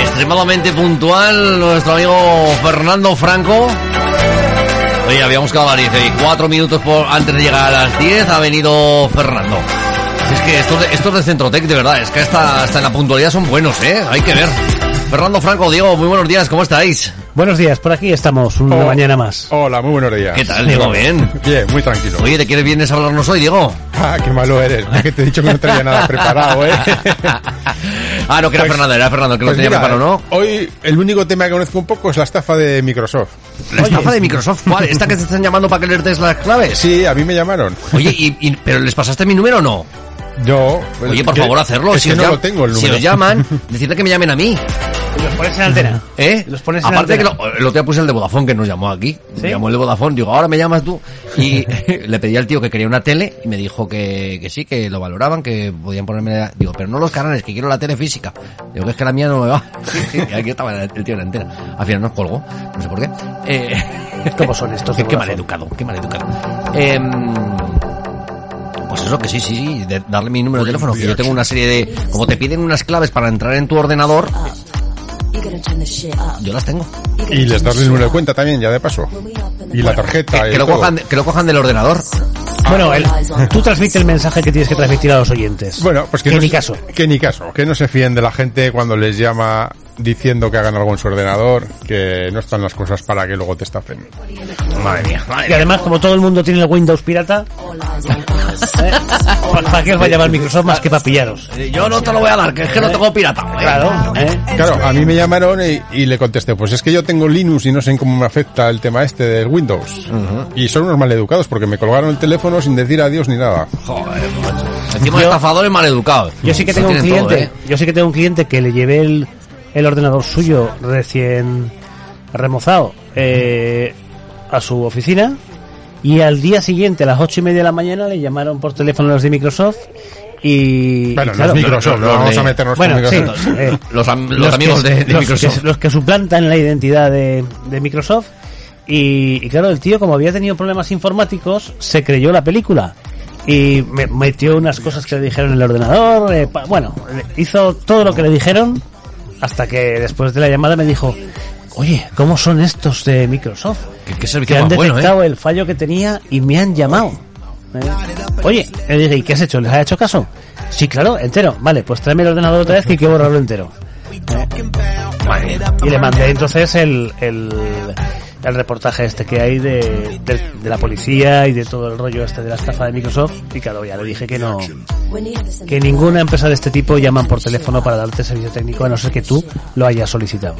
Extremadamente puntual nuestro amigo Fernando Franco. Oye, habíamos quedado a las 10 y 4 minutos por, antes de llegar a las 10 ha venido Fernando. Es que estos de, estos de Centrotec, de verdad, es que hasta, hasta en la puntualidad son buenos, ¿eh? Hay que ver. Fernando Franco, Diego, muy buenos días, ¿cómo estáis? Buenos días, por aquí estamos, una Oh. mañana más. Hola, muy buenos días. ¿Qué tal, Diego? Bien. Bien, muy tranquilo. Oye, ¿de qué vienes a hablarnos hoy, Diego? Ah, qué malo eres. Es que te he dicho que no traía nada preparado, ¿eh? ah, no, que era Pues- Fernando, era Fernando que lo Pues tenía mira, preparado, ¿no? Hoy el único tema que conozco un poco es la estafa de Microsoft. La estafa de Microsoft, ¿cuál? ¿Esta que te están llamando para que les des las claves? Sí, a mí me llamaron. Oye, y, y- ¿pero les pasaste mi número o no? Yo. pues, Oye, por que- favor, hacerlo. Es si que no lo tengo el Si número. os llaman, decirle que me llamen a mí. Los pones en antena. ¿Eh? Los pones en Aparte que lo, el otro día puse el de Vodafone que nos llamó aquí. ¿Sí? Me llamó el de Vodafone, digo, ahora me llamas tú. Y le pedí al tío que quería una tele y me dijo que, que sí, que lo valoraban, que podían ponerme... la- Digo, pero no los canales, que quiero la tele física. Digo, que es que la mía no me va. Y aquí estaba el tío en la antena. Al final nos colgó, no sé por qué. Eh, ¿Cómo son estos qué, mal educado, qué mal educado. Em, pues eso que sí, sí, sí, de darle mi número de teléfono, que yo tengo una serie de... Como te piden unas claves para entrar en tu ordenador, yo las tengo. Y les das el número de cuenta también, ya de paso. Y la tarjeta. Que, y que lo todo. cojan, que lo cojan del ordenador. Bueno, el- tú transmite el mensaje que tienes que transmitir a los oyentes. Bueno, pues que, que no ni se- caso. Que ni caso. Que no se fíen de la gente cuando les llama diciendo que hagan algo en su ordenador, que no están las cosas para que luego te estafen. Madre mía, madre Y además, como todo el mundo tiene el Windows pirata, ¿eh? ¿para, qué os va a llamar Microsoft más que para pillaros? mía. Yo no te lo voy a dar, que es que no tengo pirata. ¿eh? Claro, ¿eh? Claro, a mí me llamaron y, y le contesté, pues es que yo tengo Linux y no sé cómo me afecta el tema este del Windows. Y son unos maleducados porque me colgaron el teléfono sin decir adiós ni nada. Joder, macho. Encima de estafadores maleducados. Yo sí que tengo un todo, cliente, ¿eh? yo sí que tengo un cliente que le llevé el, el ordenador suyo recién remozado eh, a su oficina y al día siguiente a las ocho y media de la mañana le llamaron por teléfono los de Microsoft y, Bueno, y claro, no es Microsoft, no vamos de- a meternos bueno, con sí, Microsoft. eh, Los, am- los amigos que, de, de los Microsoft. Que, los que suplantan la identidad de, de Microsoft. Y, y claro, el tío, como había tenido problemas informáticos, se creyó la película. Y me metió unas cosas que le dijeron en el ordenador. eh, pa- bueno, hizo todo lo que le dijeron. Hasta que después de la llamada me dijo: Oye, ¿cómo son estos de Microsoft? ¿Qué, qué Que han más bueno, detectado ¿eh? el fallo que tenía y me han llamado. ¿Eh? Oye, le dije, ¿y qué has hecho? ¿Les has hecho caso? Sí, claro, entero. Vale, pues tráeme el ordenador otra vez que hay que borrarlo entero. Y le mandé entonces el, el, el reportaje este que hay de, de, de la policía y de todo el rollo este de la estafa de Microsoft. Y claro, ya le dije que no, que ninguna empresa de este tipo llaman por teléfono para darte servicio técnico a no ser que tú lo hayas solicitado.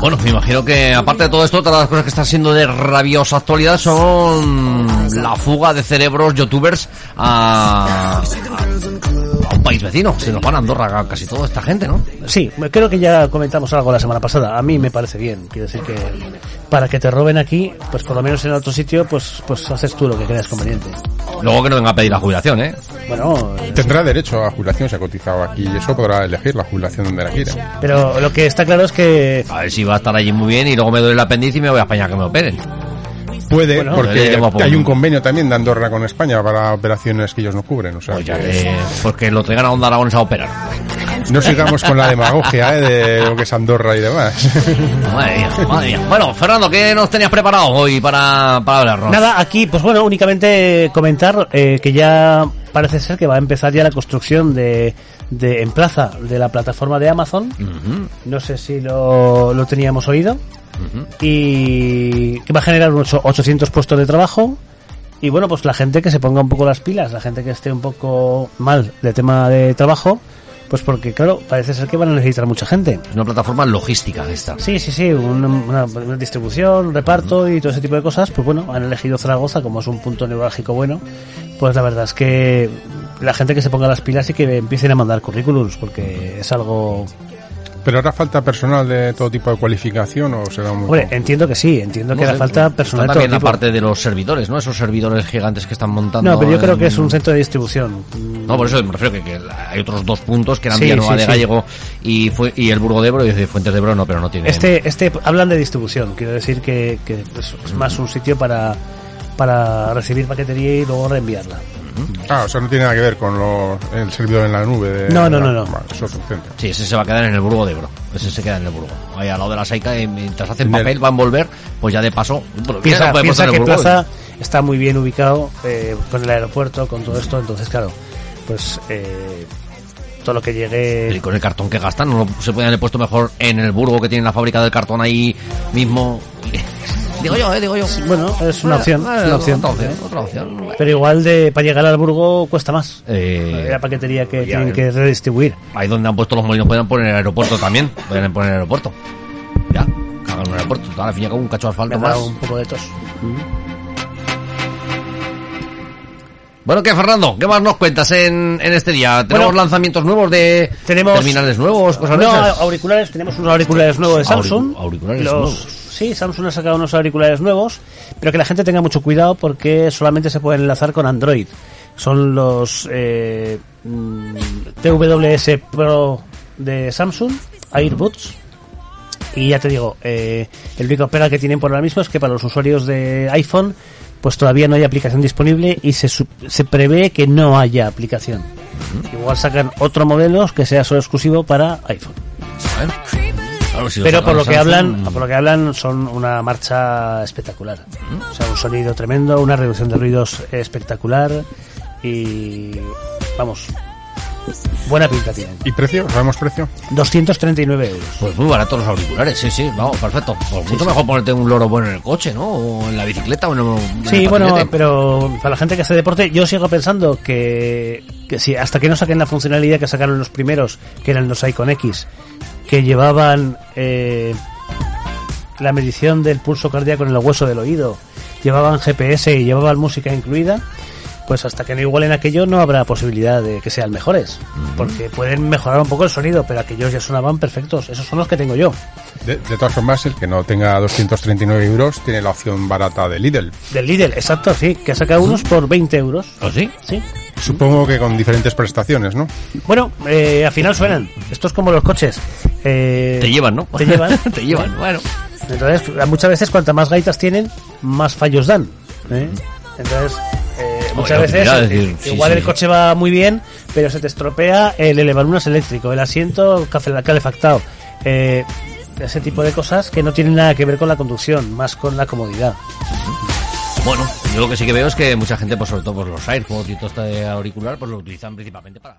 Bueno, me imagino que aparte de todo esto, otras las cosas que están siendo de rabiosa actualidad son la fuga de cerebros youtubers a, a, a un país vecino. Se nos van a Andorra casi toda esta gente, ¿no? Sí, creo que ya comentamos algo la semana pasada. A mí me parece bien. Quiero decir que para que te roben aquí, pues por lo menos en otro sitio, pues pues haces tú lo que creas conveniente. Luego que no venga a pedir la jubilación, ¿eh? Bueno, Tendrá derecho a jubilación si ha cotizado aquí y eso podrá elegir la jubilación donde la quiera. pero lo que está claro es que A ver si va a estar allí muy bien y luego me duele el apéndice y me voy a España a que me operen. Puede, Bueno, porque hay un convenio también de Andorra con España para operaciones que ellos no cubren. O sea, Pues ya que que, pues que lo traigan a Onda Aragones a operar. no sigamos con la demagogia ¿eh? de lo que es Andorra y demás. Madre mía, madre mía. Bueno, Fernando, ¿qué nos tenías preparado hoy para, para hablarnos? nada, aquí pues bueno, únicamente comentar eh, que ya parece ser que va a empezar ya la construcción de, de en plaza de la plataforma de Amazon. No sé si lo, lo teníamos oído. y que va a generar unos 800 puestos de trabajo y bueno pues la gente que se ponga un poco las pilas la gente que esté un poco mal de tema de trabajo pues porque claro parece ser que van a necesitar mucha gente. Es una plataforma logística esta. sí sí sí una, una- una distribución un reparto y todo ese tipo de cosas. Pues bueno han elegido Zaragoza como es un punto neurálgico bueno. Pues la verdad es que la gente que se ponga las pilas y que empiecen a mandar currículums porque es algo Pero hará falta personal de todo tipo de cualificación o será muy hombre entiendo que sí entiendo que hará falta personal de También todo la tipo. parte de los servidores, ¿no? Esos servidores gigantes que están montando. No, pero yo creo que es un centro de distribución. No, por eso me refiero que, que hay otros dos puntos que eran Sí, Villanueva sí, de sí. Gallego y, fue, y el Burgo de Ebro y de Fuentes de Ebro no, pero no tiene. Este, este hablan de distribución, quiero decir que, que es, es más un sitio para para recibir paquetería y luego reenviarla. Ah, o sea, no tiene nada que ver con lo- el servidor en la nube. De, No, no, no, no. Vale, eso es suficiente. Sí, ese se va a quedar en el Burgo de Ebro. Ese se queda en el Burgo. Ahí al lado de la Saica y mientras hacen En el- papel, va a envolver, pues ya de paso... Piensa, piensa que. Plaza está muy bien ubicado eh, con el aeropuerto, con todo esto, entonces claro, pues eh, todo lo que Y llegue... con el cartón que gastan, no se podían haber puesto mejor en el Burgo que tiene la fábrica del cartón ahí mismo. Digo yo, eh, digo yo. Bueno, es una opción, Eh, es una opción. Otra opción, otra opción. Pero igual de para llegar al Burgo cuesta más. Eh, la paquetería que ya, tienen eh. que redistribuir. ahí donde han puesto los molinos pueden poner el aeropuerto también. Pueden poner el aeropuerto. Ya, cagan un aeropuerto. Al fin y al cabo un cacho de Me asfalto ha más. un poco de tos. Bueno, ¿qué, Fernando? ¿Qué más nos cuentas en, en este día? ¿Tenemos Bueno, lanzamientos nuevos de tenemos- terminales nuevos, cosas No, esas? auriculares, tenemos unos auriculares nuevos de Samsung. auriculares Los- nuevos. Sí, Samsung ha sacado unos auriculares nuevos, pero que la gente tenga mucho cuidado porque solamente se pueden enlazar con Android. Son los eh, mm, TWS Pro de Samsung, AirBuds. Y ya te digo, eh, el único pega que tienen por ahora mismo es que para los usuarios de iPhone, pues todavía no hay aplicación disponible y se, se prevé que no haya aplicación. Igual sacan otro modelo que sea solo exclusivo para iPhone. Claro, si lo Pero por lo que hablan, por lo que hablan son una marcha espectacular. O sea, un sonido tremendo, una reducción de ruidos espectacular y vamos, buena pinta tienen. ¿Y precio? ¿Sabemos precio? 239 euros. Pues muy baratos los auriculares, sí, sí, vamos, perfecto. Pues mucho mejor ponerte un loro bueno en el coche, ¿no? O en la bicicleta o en, el- en Sí, el bueno, pero para la gente que hace deporte, yo sigo pensando que, que si hasta que no saquen la funcionalidad que sacaron los primeros, que eran los Icon X, que llevaban eh, la medición del pulso cardíaco en el hueso del oído, llevaban GPS y llevaban música incluida, pues hasta que no igualen aquello no habrá posibilidad de que sean mejores, porque pueden mejorar un poco el sonido, pero aquellos ya sonaban perfectos, esos son los que tengo yo. De, de todas formas, el que no tenga 239 euros tiene la opción barata de Lidl. Del Lidl, exacto, sí, que ha sacado unos por 20 euros. ¿Ah, sí? Sí. Supongo que con diferentes prestaciones, ¿no? Bueno, eh, al final suenan. Esto es como los coches. Eh, Te llevan, ¿no? Te llevan. Te llevan, bueno. Entonces, muchas veces, cuantas más gaitas tienen, más fallos dan. ¿eh? Entonces, eh, muchas Oye, veces, eh, decir, sí, igual sí. el coche va muy bien, pero se te estropea el elevalunas eléctrico, el asiento calefactado. Ese tipo de cosas que no tienen nada que ver con la conducción, más con la comodidad. Bueno, yo lo que sí que veo es que mucha gente, pues sobre todo pues, los AirPods y todo este auricular, pues lo utilizan principalmente para...